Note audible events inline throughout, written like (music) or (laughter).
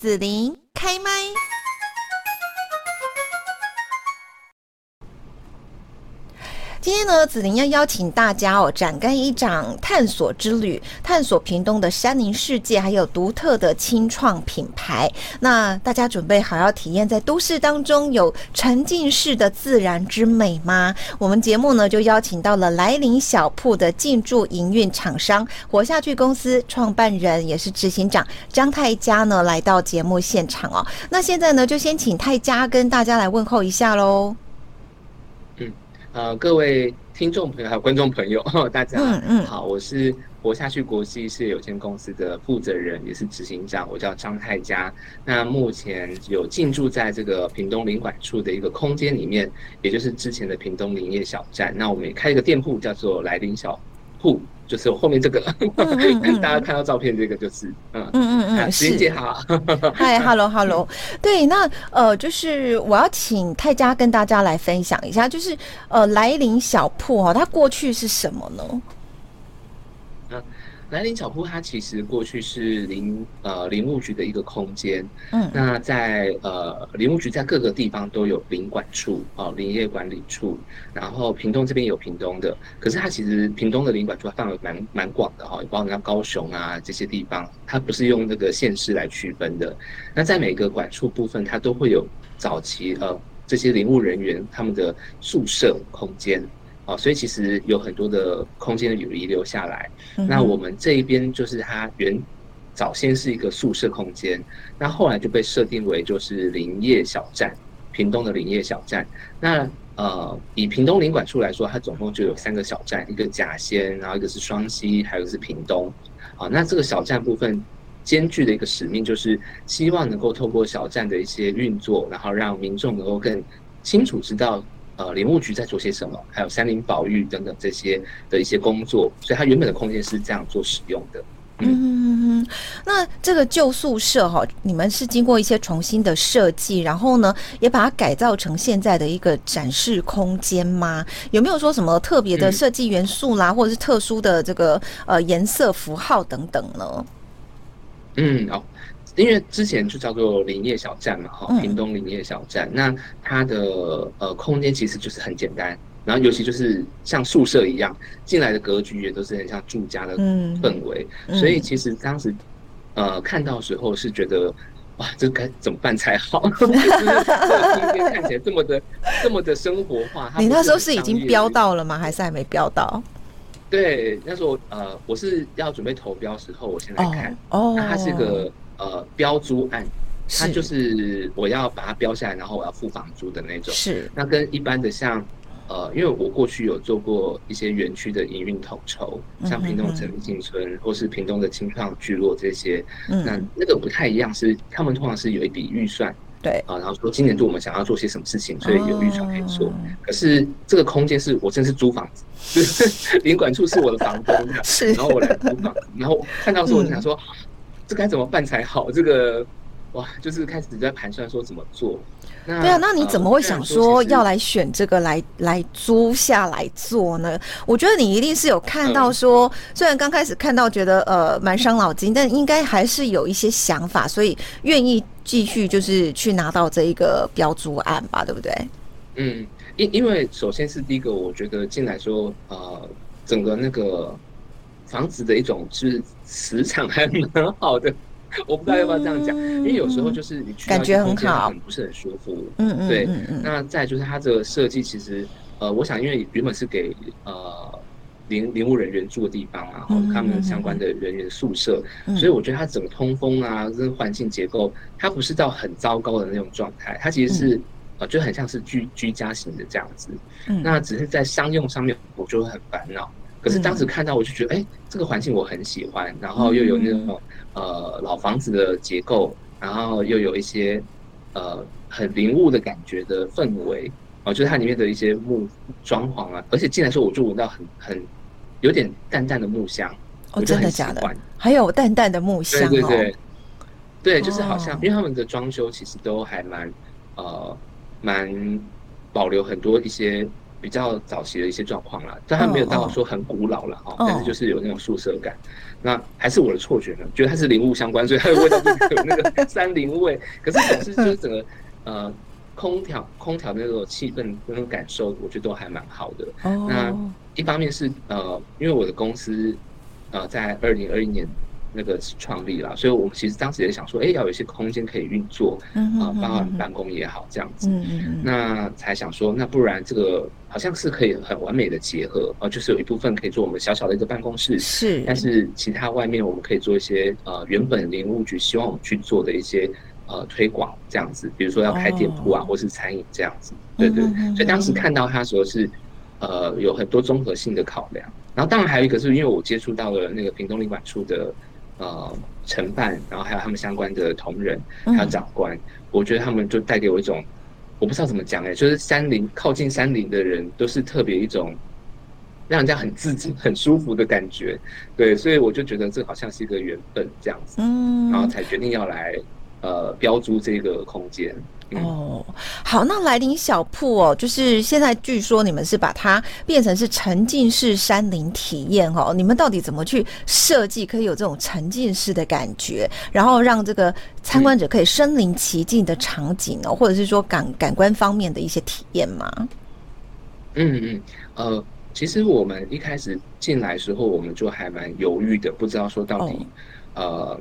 子琳开麦。今天呢，子琳要邀请大家哦，展开一场探索之旅，探索屏东的山林世界，还有独特的青创品牌。那大家准备好要体验在都市当中有沉浸式的自然之美吗？我们节目呢就邀请到了来临小铺的进驻营运厂商活下去公司创办人也是执行长张泰嘉呢来到节目现场哦。那现在呢就先请泰嘉跟大家来问候一下喽。呃，各位听众朋友还有观众朋友，(laughs) 大家好，我是活下去国际事业有限公司的负责人，也是执行长，我叫张泰嘉。那目前有进驻在这个屏东领馆处的一个空间里面，也就是之前的屏东林业小站。那我们也开一个店铺，叫做来临小铺。就是我后面这个，(laughs) 大家看到照片，这个就是，嗯嗯嗯嗯，子琳姐好，嗨，hello hello，(laughs) 对，那呃，就是我要请泰嘉跟大家来分享一下，就是呃，来临小铺哈，它过去是什么呢？来临小铺，它其实过去是林呃林务局的一个空间。嗯，那在呃林务局在各个地方都有林管处哦，林业管理处。然后屏东这边有屏东的，可是它其实屏东的林管处范围蛮蛮广的哈，包括像高雄啊这些地方，它不是用那个县市来区分的。那在每个管处部分，它都会有早期呃这些林务人员他们的宿舍空间。哦，所以其实有很多的空间有遗留下来。嗯、那我们这一边就是它原早先是一个宿舍空间，那后来就被设定为就是林业小站，屏东的林业小站。那呃，以屏东林管处来说，它总共就有三个小站，一个甲仙，然后一个是双溪，还有一个是屏东。好，那这个小站部分兼具的一个使命，就是希望能够透过小站的一些运作，然后让民众能够更清楚知道。呃，林务局在做些什么？还有山林保育等等这些的一些工作，所以它原本的空间是这样做使用的。嗯。那这个旧宿舍哈，你们是经过一些重新的设计，然后呢，也把它改造成现在的一个展示空间吗？有没有说什么特别的设计元素啦，嗯、或者是特殊的这个呃颜色符号等等呢？嗯，好。因为之前就叫做林业小站嘛，哈，屏东林业小站，嗯、那它的呃空间其实就是很简单，然后尤其就是像宿舍一样，进来的格局也都是很像住家的氛围，嗯、所以其实当时呃看到时候是觉得哇，这该怎么办才好？(laughs) 就是这个空间看起来这么的这么的生活化。你那时候是已经标到了吗？还是还没标到？对，那时候呃我是要准备投标时候，我先来看哦，那它是个。呃，标租案，它就是我要把它标下来，然后我要付房租的那种。是。那跟一般的像，呃，因为我过去有做过一些园区的营运统筹，像屏东城进村，或是屏东的青创聚落这些，嗯、那那个不太一样，是他们通常是有一笔预算，对啊，然后说今年度我们想要做些什么事情，所以有预算可以做。哦、可是这个空间是我真是租房子，就是林管处是我的房东，是，然后我来租房子，然后看到时候我就想说。嗯这该怎么办才好？这个哇，就是开始在盘算说怎么做。那对啊，那你怎么会想说要来选这个来来租下来做呢？我觉得你一定是有看到说，嗯、虽然刚开始看到觉得呃蛮伤脑筋，但应该还是有一些想法，所以愿意继续就是去拿到这一个标租案吧，对不对？嗯，因因为首先是第一个，我觉得进来说呃整个那个。房子的一种就是磁场还蛮好的，我不知道要不要这样讲，嗯、因为有时候就是你去感觉很好，很不是很舒服。嗯嗯，对。那再就是它这个设计，其实呃，我想因为原本是给呃林林务人员住的地方啊，然后他们相关的人员宿舍，嗯、所以我觉得它整个通风啊，跟环境结构，它不是到很糟糕的那种状态，它其实是、嗯、呃，就很像是居居家型的这样子。嗯，那只是在商用上面，我就会很烦恼。可是当时看到，我就觉得，哎、欸，这个环境我很喜欢，然后又有那种呃老房子的结构，然后又有一些呃很林务的感觉的氛围，哦，就是它里面的一些木装潢啊，而且进来的时候我就闻到很很有点淡淡的木香，哦，真的假的？还有淡淡的木香，对对对，对，就是好像因为他们的装修其实都还蛮呃蛮保留很多一些。比较早期的一些状况啦，但它没有到说很古老了哈，但是就是有那种宿舍感。那还是我的错觉呢，觉得它是林务相关，所以它的味道就是有那个 (laughs) 山林味。可是总是就是 (laughs) 整个呃空调空调的那种气氛那种感受，我觉得都还蛮好的。那一方面是呃，因为我的公司呃在二零二一年。那个创立了，所以我们其实当时也想说，哎，要有一些空间可以运作，啊，包含办公也好，这样子，那才想说，那不然这个好像是可以很完美的结合，啊，就是有一部分可以做我们小小的一个办公室，是，但是其他外面我们可以做一些呃，原本林务局希望我们去做的一些呃推广这样子，比如说要开店铺啊，或是餐饮这样子，对对，所以当时看到他说是呃有很多综合性的考量，然后当然还有一个是因为我接触到了那个屏东林管处的。呃，承办，然后还有他们相关的同仁，还有长官，嗯、我觉得他们就带给我一种，我不知道怎么讲哎、欸，就是山林靠近山林的人都是特别一种，让人家很自己、很舒服的感觉，对，所以我就觉得这好像是一个缘分这样子，嗯，然后才决定要来呃标租这个空间。哦，好，那来临小铺哦，就是现在据说你们是把它变成是沉浸式山林体验哦，你们到底怎么去设计可以有这种沉浸式的感觉，然后让这个参观者可以身临其境的场景哦，或者是说感感官方面的一些体验吗？嗯嗯，呃，其实我们一开始进来的时候，我们就还蛮犹豫的，不知道说到底，哦、呃。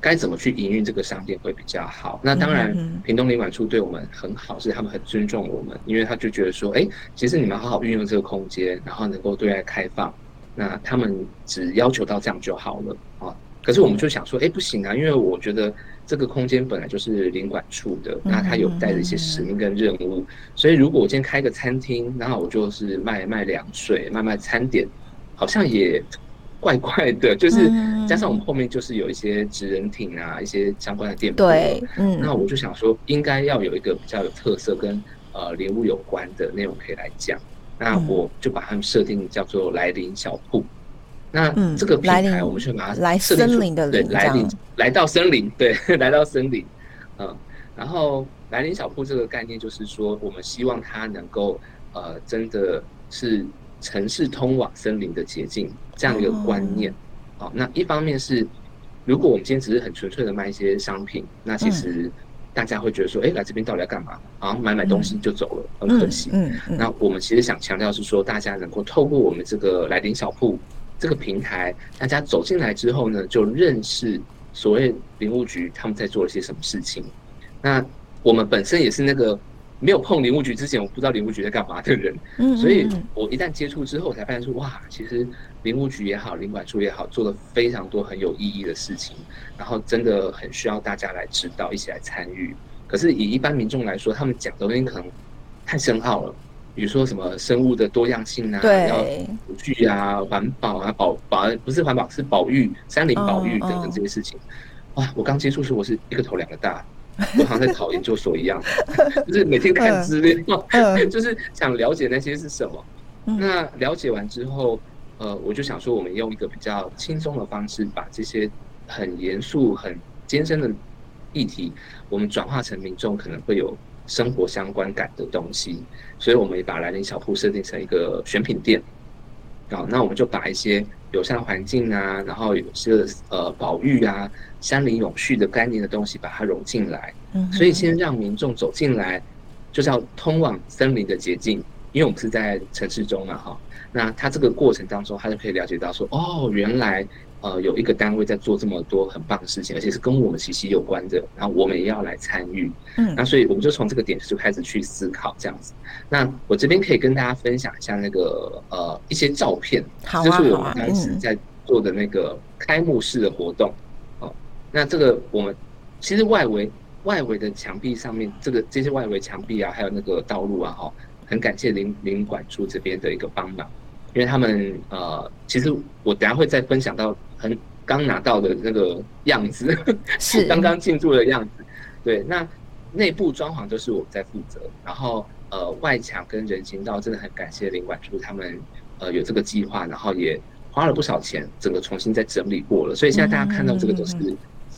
该怎么去营运这个商店会比较好？那当然，屏东领馆处对我们很好，是他们很尊重我们，因为他就觉得说，哎，其实你们好好运用这个空间，然后能够对外开放，那他们只要求到这样就好了啊。可是我们就想说，哎，不行啊，因为我觉得这个空间本来就是领馆处的，那他有带着一些使命跟任务，所以如果我今天开个餐厅，然后我就是卖卖凉水，卖卖餐点，好像也。怪怪的，就是加上我们后面就是有一些职人艇啊，一些相关的店铺。对，嗯，那我就想说，应该要有一个比较有特色跟呃林务有关的内容可以来讲。那我就把他们设定叫做来临小铺。那这个品牌，我们就把它来森林的对，来临来到森林，对，(laughs) 来到森林。嗯，然后来临小铺这个概念就是说，我们希望它能够呃，真的是。城市通往森林的捷径，这样一个观念。好、哦，那一方面是，如果我们今天只是很纯粹的卖一些商品，那其实大家会觉得说，哎、欸，来这边到底要干嘛？好像买买东西就走了，很可惜。嗯，那我们其实想强调是说，大家能够透过我们这个来临小铺这个平台，大家走进来之后呢，就认识所谓林务局他们在做了些什么事情。那我们本身也是那个。没有碰林务局之前，我不知道林务局在干嘛的人，所以我一旦接触之后，才发现说哇，其实林务局也好，林管处也好，做了非常多很有意义的事情，然后真的很需要大家来指导，一起来参与。可是以一般民众来说，他们讲的东西可能太深奥了，比如说什么生物的多样性啊，对，要保育啊，环保啊，保保不是环保，是保育山林保育等等这些事情。哇，我刚接触时，我是一个头两个大。我好像在考研究所一样，(laughs) 就是每天看资料，(laughs) (laughs) 就是想了解那些是什么。那了解完之后，呃，我就想说，我们用一个比较轻松的方式，把这些很严肃、很艰深的议题，我们转化成民众可能会有生活相关感的东西。所以，我们也把兰陵小铺设定成一个选品店。好，那我们就把一些友善环境啊，然后有些呃保育啊。山林永续的概念的东西，把它融进来，嗯所以先让民众走进来，就叫通往森林的捷径。因为我们是在城市中嘛，哈，那他这个过程当中，他就可以了解到说，哦，原来呃有一个单位在做这么多很棒的事情，而且是跟我们息息有关的，然后我们也要来参与。嗯，那所以我们就从这个点就开始去思考这样子。那我这边可以跟大家分享一下那个呃一些照片，好啊，就是我们当时在做的那个开幕式的活动。哦那这个我们其实外围外围的墙壁上面，这个这些外围墙壁啊，还有那个道路啊，哈，很感谢林林管处这边的一个帮忙，因为他们呃，其实我等下会再分享到很刚拿到的那个样子，是 (laughs) 刚刚进驻的样子。对，那内部装潢都是我在负责，然后呃，外墙跟人行道真的很感谢林管处他们呃有这个计划，然后也花了不少钱，整个重新再整理过了，所以现在大家看到这个都是。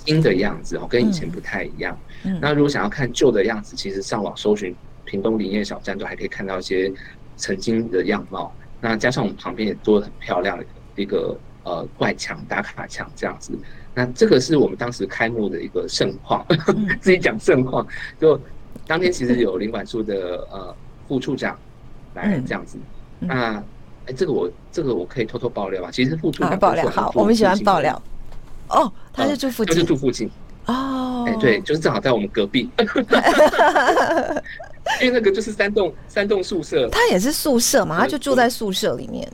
新的样子哦，跟以前不太一样。那如果想要看旧的样子，其实上网搜寻屏东林业小站，都还可以看到一些曾经的样貌。那加上我们旁边也做了很漂亮的一个呃外墙打卡墙这样子。那这个是我们当时开幕的一个盛况，嗯、(laughs) 自己讲盛况。就当天其实有领管处的呃副处长来这样子。嗯、那哎、欸，这个我这个我可以偷偷爆料啊。其实副处长啊，爆料好，我们喜欢爆料。哦，他是住附近，他是住附近。哦，哎，对，就是正好在我们隔壁。(laughs) (laughs) 因为那个就是三栋三栋宿舍，他也是宿舍嘛，他就住在宿舍里面。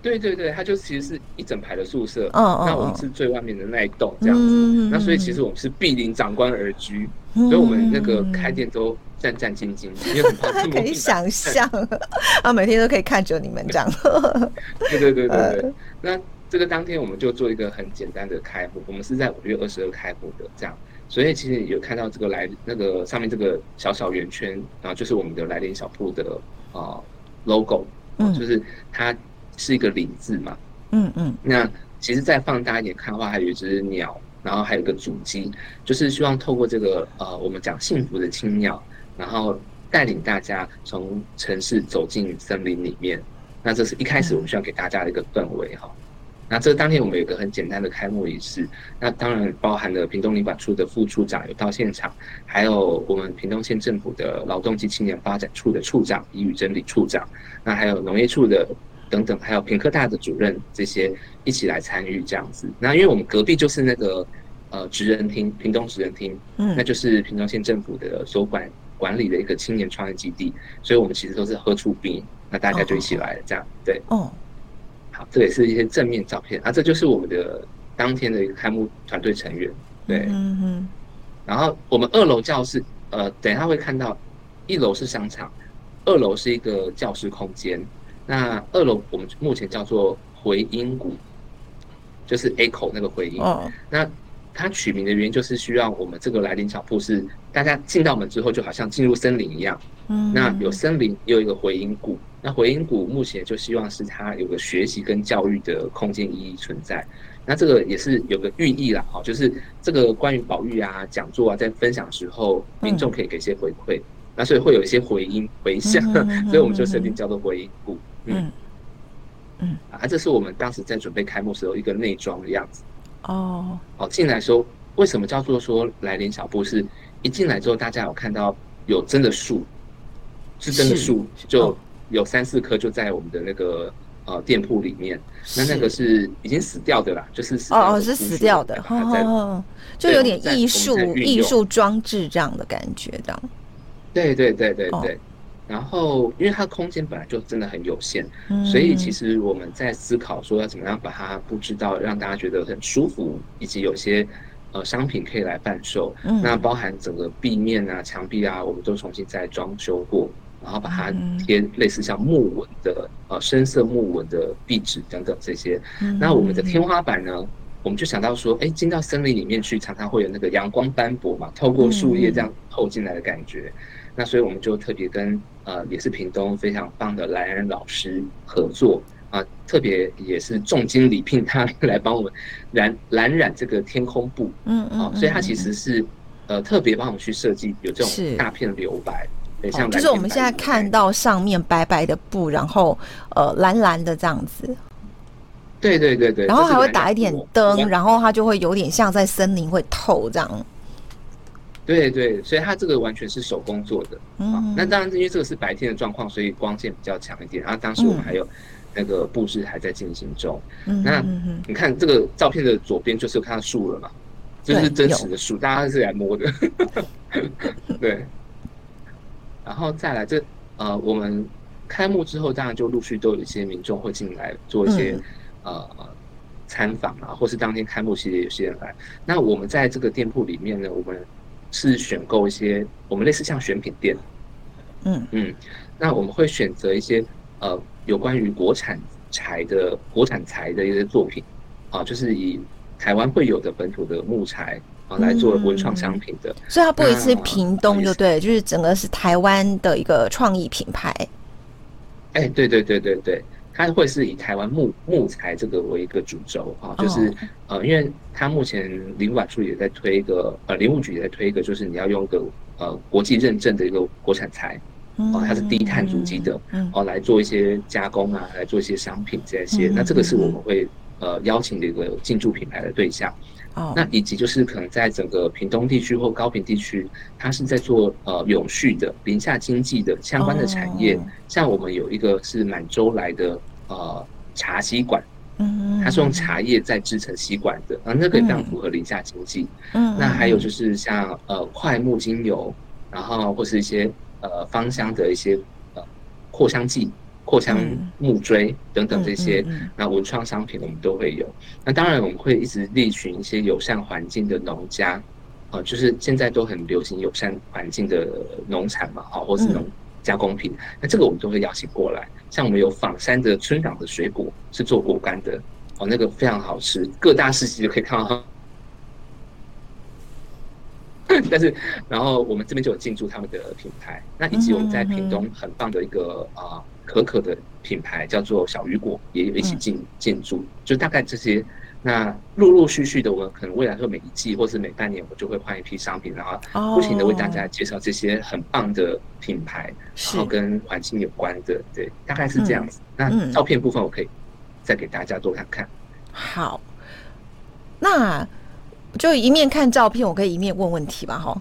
对对对，他就其实是一整排的宿舍，嗯嗯，那我们是最外面的那一栋这样子，那所以其实我们是毗邻长官而居，所以我们那个开店都战战兢兢，因为很怕 (laughs) 可以想象。(laughs) 啊，每天都可以看着你们这样。(laughs) 对对对对对，那这个当天我们就做一个很简单的开幕，我们是在五月二十二开幕的这样，所以其实有看到这个来那个上面这个小小圆圈，然后就是我们的来连小铺的啊 logo，嗯，就是它。是一个“林”字嘛，嗯嗯，那其实再放大一点看的话，还有一只鸟，然后还有一个主机，就是希望透过这个呃，我们讲幸福的青鸟，然后带领大家从城市走进森林里面。那这是一开始我们需要给大家的一个氛围哈。那这个当天我们有一个很简单的开幕仪式，那当然包含了屏东林管处的副处长有到现场，还有我们屏东县政府的劳动及青年发展处的处长李宇珍李处长，那还有农业处的。等等，还有屏科大的主任这些一起来参与这样子。那因为我们隔壁就是那个呃职人厅，屏东职人厅，嗯，那就是屏东县政府的所管管理的一个青年创业基地，所以我们其实都是喝出兵，那大家就一起来了这样，对，哦，好，这也是一些正面照片啊，这就是我们的当天的一个开幕团队成员，对，嗯嗯，然后我们二楼教室，呃，等一下会看到，一楼是商场，二楼是一个教室空间。那二楼我们目前叫做回音谷，就是 echo 那个回音。哦。那它取名的原因就是需要我们这个来临小铺是大家进到门之后就好像进入森林一样。嗯。那有森林，也有一个回音谷。那回音谷目前就希望是它有个学习跟教育的空间意义存在。那这个也是有个寓意啦，哈，就是这个关于保育啊、讲座啊，在分享的时候，民众可以给些回馈。那所以会有一些回音回响，(laughs) 所以我们就设定叫做回音谷。嗯嗯，啊，这是我们当时在准备开幕时候一个内装的样子。哦，好，进来时候为什么叫做说来连小布？是一进来之后，大家有看到有真的树，是真的树，就有三四棵就在我们的那个呃店铺里面。那那个是已经死掉的啦，就是哦哦是死掉的，哦，就有点艺术艺术装置这样的感觉，这样。对对对对对。然后，因为它的空间本来就真的很有限，嗯、所以其实我们在思考说要怎么样把它布置到让大家觉得很舒服，以及有些呃商品可以来贩售。嗯、那包含整个壁面啊、墙壁啊，我们都重新再装修过，然后把它贴类似像木纹的呃深色木纹的壁纸等等这些。嗯、那我们的天花板呢，我们就想到说，哎，进到森林里面去，常常会有那个阳光斑驳嘛，透过树叶这样透进来的感觉。嗯、那所以我们就特别跟呃，也是屏东非常棒的蓝染老师合作啊，特别也是重金礼聘他来帮我们染蓝染这个天空布，嗯嗯，所以他其实是呃特别帮我们去设计有这种大片留白，对像就是我们现在看到上面白白的布，然后呃蓝蓝的这样子，对对对对，然后还会打一点灯，然后它就会有点像在森林会透这样。对对，所以它这个完全是手工做的。嗯，那当然，因为这个是白天的状况，所以光线比较强一点。然后当时我们还有那个布置还在进行中。嗯，那你看这个照片的左边就是看到树了嘛？就是真实的树，大家是来摸的。(laughs) 对。然后再来这呃，我们开幕之后，当然就陆续都有一些民众会进来做一些呃参访啊，或是当天开幕期间有些人来。那我们在这个店铺里面呢，我们。是选购一些我们类似像选品店，嗯。嗯，那我们会选择一些呃有关于国产材的国产材的一些作品，啊，就是以台湾会有的本土的木材啊来做文创商品的，所以它不会是屏东就对，就是整个是台湾的一个创意品牌。哎，对对对对对。它会是以台湾木木材这个为一个主轴啊，就是呃，因为它目前林管处也在推一个呃，林务局也在推一个，就是你要用个呃国际认证的一个国产材哦，它是低碳足迹的，哦，来做一些加工啊，来做一些商品这些，那这个是我们会呃邀请的一个进驻品牌的对象。哦，那以及就是可能在整个屏东地区或高屏地区，它是在做呃永续的林下经济的相关的产业，像我们有一个是满洲来的呃茶吸管。嗯，它是用茶叶再制成吸管的，啊，那个也非常符合林下经济。嗯，那还有就是像呃快木精油，然后或是一些呃芳香的一些呃扩香剂、扩香木锥等等这些，那文创商品我们都会有。那当然我们会一直力寻一些友善环境的农家，呃，就是现在都很流行友善环境的农产嘛，好，或是农。加工品，那这个我们都会邀请过来。像我们有仿山的村长的水果是做果干的，哦，那个非常好吃，各大市集就可以看到。(laughs) 但是，然后我们这边就有进驻他们的品牌，那以及我们在屏东很棒的一个啊、呃、可可的品牌叫做小雨果，也有一起进进驻，就大概这些。那陆陆续续的，我可能未来会每一季或是每半年，我就会换一批商品，然后不停的为大家介绍这些很棒的品牌，然后跟环境有关的，对，大概是这样子。那照片部分我可以再给大家多看看。好，那就一面看照片，我可以一面问问题吧，哈。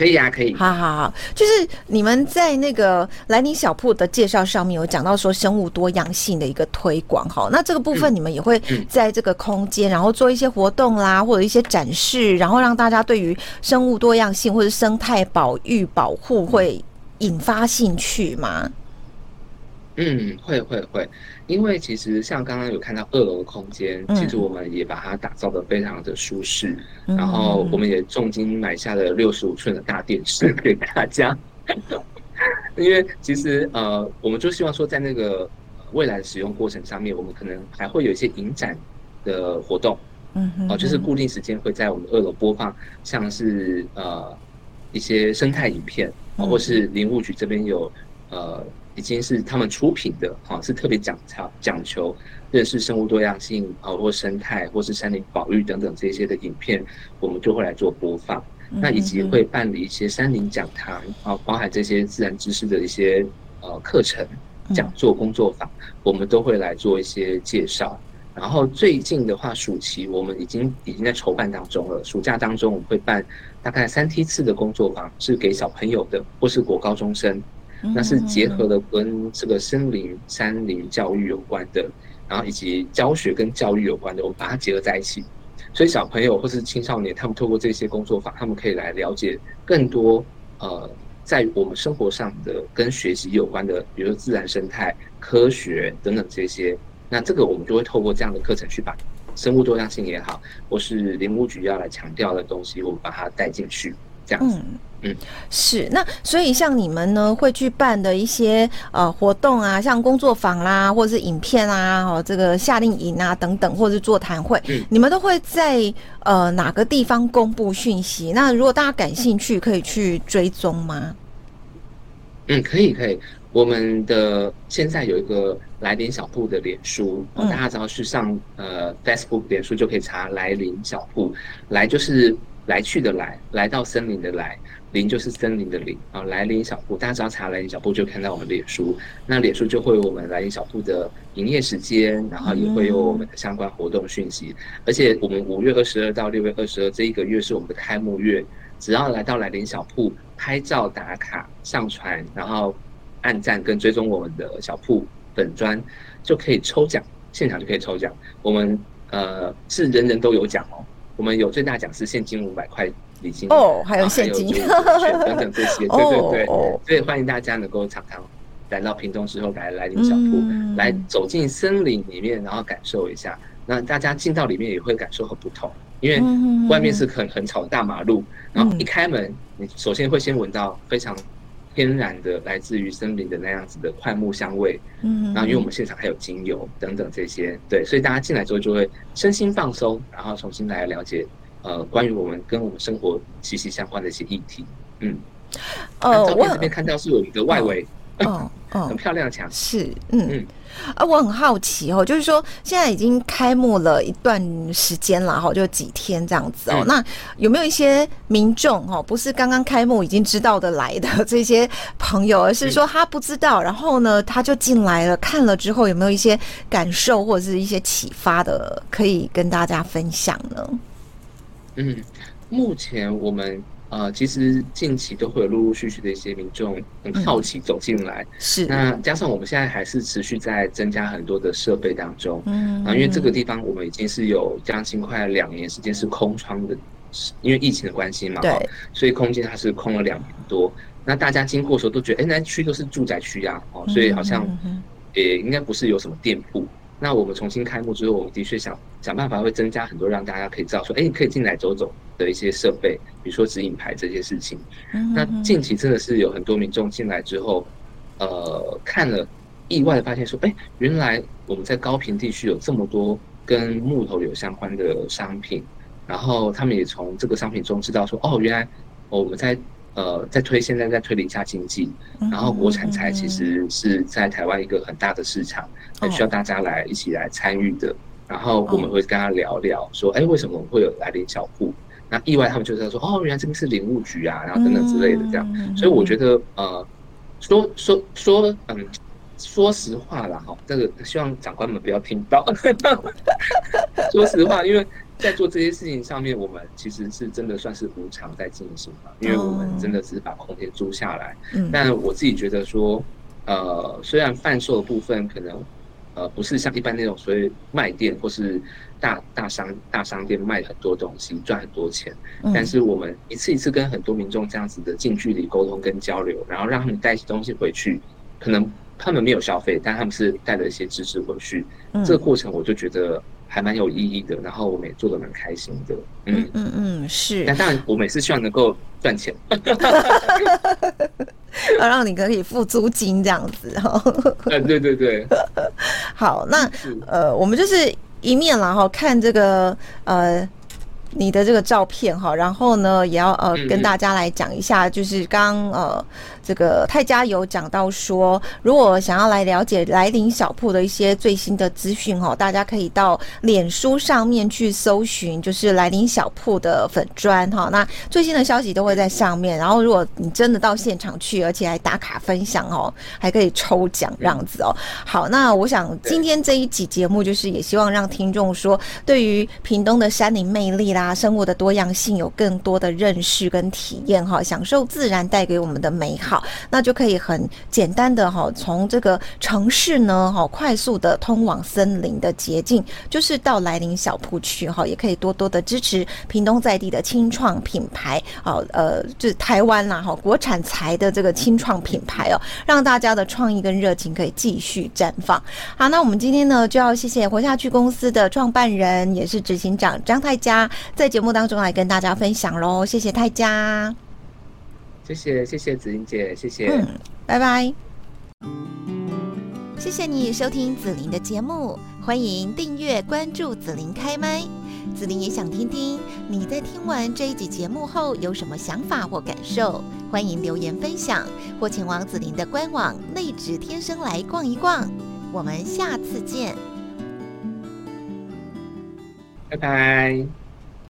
可以啊，可以。好好好，就是你们在那个兰尼小铺的介绍上面有讲到说生物多样性的一个推广，哈，那这个部分你们也会在这个空间，然后做一些活动啦，或者一些展示，然后让大家对于生物多样性或者生态保育保护会引发兴趣吗？嗯，会会会。因为其实像刚刚有看到二楼的空间，其实我们也把它打造的非常的舒适，嗯、然后我们也重金买下了六十五寸的大电视 (laughs) 给大家。因为其实呃，我们就希望说，在那个未来的使用过程上面，我们可能还会有一些影展的活动，嗯哼，哦、呃，就是固定时间会在我们二楼播放，像是呃一些生态影片，或是林务局这边有呃。已经是他们出品的，哈，是特别讲求讲求认识生物多样性啊，或生态，或是山林保育等等这些的影片，我们就会来做播放。那以及会办理一些山林讲堂啊，包含这些自然知识的一些呃课程、讲座、工作坊，我们都会来做一些介绍。然后最近的话，暑期我们已经已经在筹办当中了。暑假当中，我们会办大概三梯次的工作坊，是给小朋友的，或是国高中生。那是结合了跟这个森林、山林教育有关的，然后以及教学跟教育有关的，我们把它结合在一起。所以小朋友或是青少年，他们透过这些工作坊，他们可以来了解更多呃，在我们生活上的跟学习有关的，比如说自然生态、科学等等这些。那这个我们就会透过这样的课程去把生物多样性也好，或是林务局要来强调的东西，我们把它带进去，这样子。是那，所以像你们呢，会去办的一些呃活动啊，像工作坊啦，或者是影片啊，哦，这个夏令营啊等等，或者是座谈会，嗯，你们都会在呃哪个地方公布讯息？那如果大家感兴趣，可以去追踪吗？嗯，可以可以。我们的现在有一个来临小铺的脸书，嗯，大家只要去上呃 Facebook 脸书就可以查来临小铺，来就是来去的来，来到森林的来。林就是森林的林啊，来林小铺，大家只要查来林小铺就看到我们脸书，那脸书就会有我们来林小铺的营业时间，然后也会有我们的相关活动讯息。而且我们五月二十二到六月二十二这一个月是我们的开幕月，只要来到来林小铺拍照打卡上传，然后按赞跟追踪我们的小铺粉专，就可以抽奖，现场就可以抽奖。我们呃是人人都有奖哦，我们有最大奖是现金五百块。礼金哦，还有现金。等等这些，(laughs) 对对对，所以欢迎大家能够常常来到屏东之后来来临小铺，嗯，来走进森林里面，然后感受一下。那大家进到里面也会感受很不同，因为外面是很很吵的大马路，然后一开门，你首先会先闻到非常天然的来自于森林的那样子的快木香味，嗯，然后因为我们现场还有精油等等这些，对，所以大家进来之后就会身心放松，然后重新来了解。呃，关于我们跟我们生活息息相关的一些议题，嗯，呃，我这边看到是有一个外围，哦 (laughs) 哦，很漂亮的墙。是，嗯嗯。啊，我很好奇哦，就是说现在已经开幕了一段时间了哈，就几天这样子哦。嗯、那有没有一些民众哦，不是刚刚开幕已经知道的来的这些朋友，而是说他不知道，然后呢他就进来了，看了之后有没有一些感受或者是一些启发的，可以跟大家分享呢？嗯，目前我们。呃，其实近期都会有陆陆续续的一些民众很好奇走进来，嗯、是。那加上我们现在还是持续在增加很多的设备当中，嗯，啊，因为这个地方我们已经是有将近快两年时间是空窗的，因为疫情的关系嘛，对，所以空间它是空了两年多。那大家经过的时候都觉得，哎，那区都是住宅区啊，哦，所以好像也应该不是有什么店铺。那我们重新开幕之后，我们的确想想办法会增加很多让大家可以知道说，哎，你可以进来走走的一些设备，比如说指引牌这些事情。那近期真的是有很多民众进来之后，呃，看了意外的发现说，哎，原来我们在高屏地区有这么多跟木头有相关的商品，然后他们也从这个商品中知道说，哦，原来我们在。呃，在推现在在推零下经济，然后国产材其实是在台湾一个很大的市场，很需要大家来一起来参与的。然后我们会跟他聊聊，说，哎，为什么会有来临小户？那意外他们就在说，哦，原来这边是林务局啊，然后等等之类的这样。所以我觉得，呃，说说说，嗯，说实话啦，哈，这个希望长官们不要听到。(laughs) 说实话，因为。在做这些事情上面，我们其实是真的算是无偿在进行嘛，因为我们真的只是把空间租下来。嗯，但我自己觉得说，呃，虽然贩售的部分可能，呃，不是像一般那种所谓卖店或是大大商大商店卖很多东西赚很多钱，但是我们一次一次跟很多民众这样子的近距离沟通跟交流，然后让他们带一些东西回去，可能他们没有消费，但他们是带了一些知识回去，这个过程我就觉得。还蛮有意义的，然后我们也做的蛮开心的，嗯嗯嗯，是。但当然，我每次希望能够赚钱，要 (laughs) 让你可以付租金这样子哈。嗯，对对对。(laughs) 好，那呃，我们就是一面然后看这个呃。你的这个照片哈，然后呢，也要呃跟大家来讲一下，就是刚呃这个泰嘉有讲到说，如果想要来了解来临小铺的一些最新的资讯哈，大家可以到脸书上面去搜寻，就是来临小铺的粉砖哈，那最新的消息都会在上面。然后如果你真的到现场去，而且还打卡分享哦，还可以抽奖这样子哦。好，那我想今天这一集节目就是也希望让听众说，对于屏东的山林魅力啦。啊，生物的多样性有更多的认识跟体验哈，享受自然带给我们的美好，那就可以很简单的哈，从这个城市呢哈，快速的通往森林的捷径，就是到来临小铺去哈，也可以多多的支持屏东在地的青创品牌，好呃，就是台湾啦哈，国产材的这个青创品牌哦，让大家的创意跟热情可以继续绽放。好，那我们今天呢就要谢谢活下去公司的创办人，也是执行长张泰佳。在节目当中来跟大家分享喽，谢谢泰嘉，谢谢谢谢子英姐，谢谢，嗯，拜拜，谢谢你收听紫琳的节目，欢迎订阅关注紫琳开麦，紫琳也想听听你在听完这一集节目后有什么想法或感受，欢迎留言分享或前往紫琳的官网内指天生来逛一逛，我们下次见，拜拜。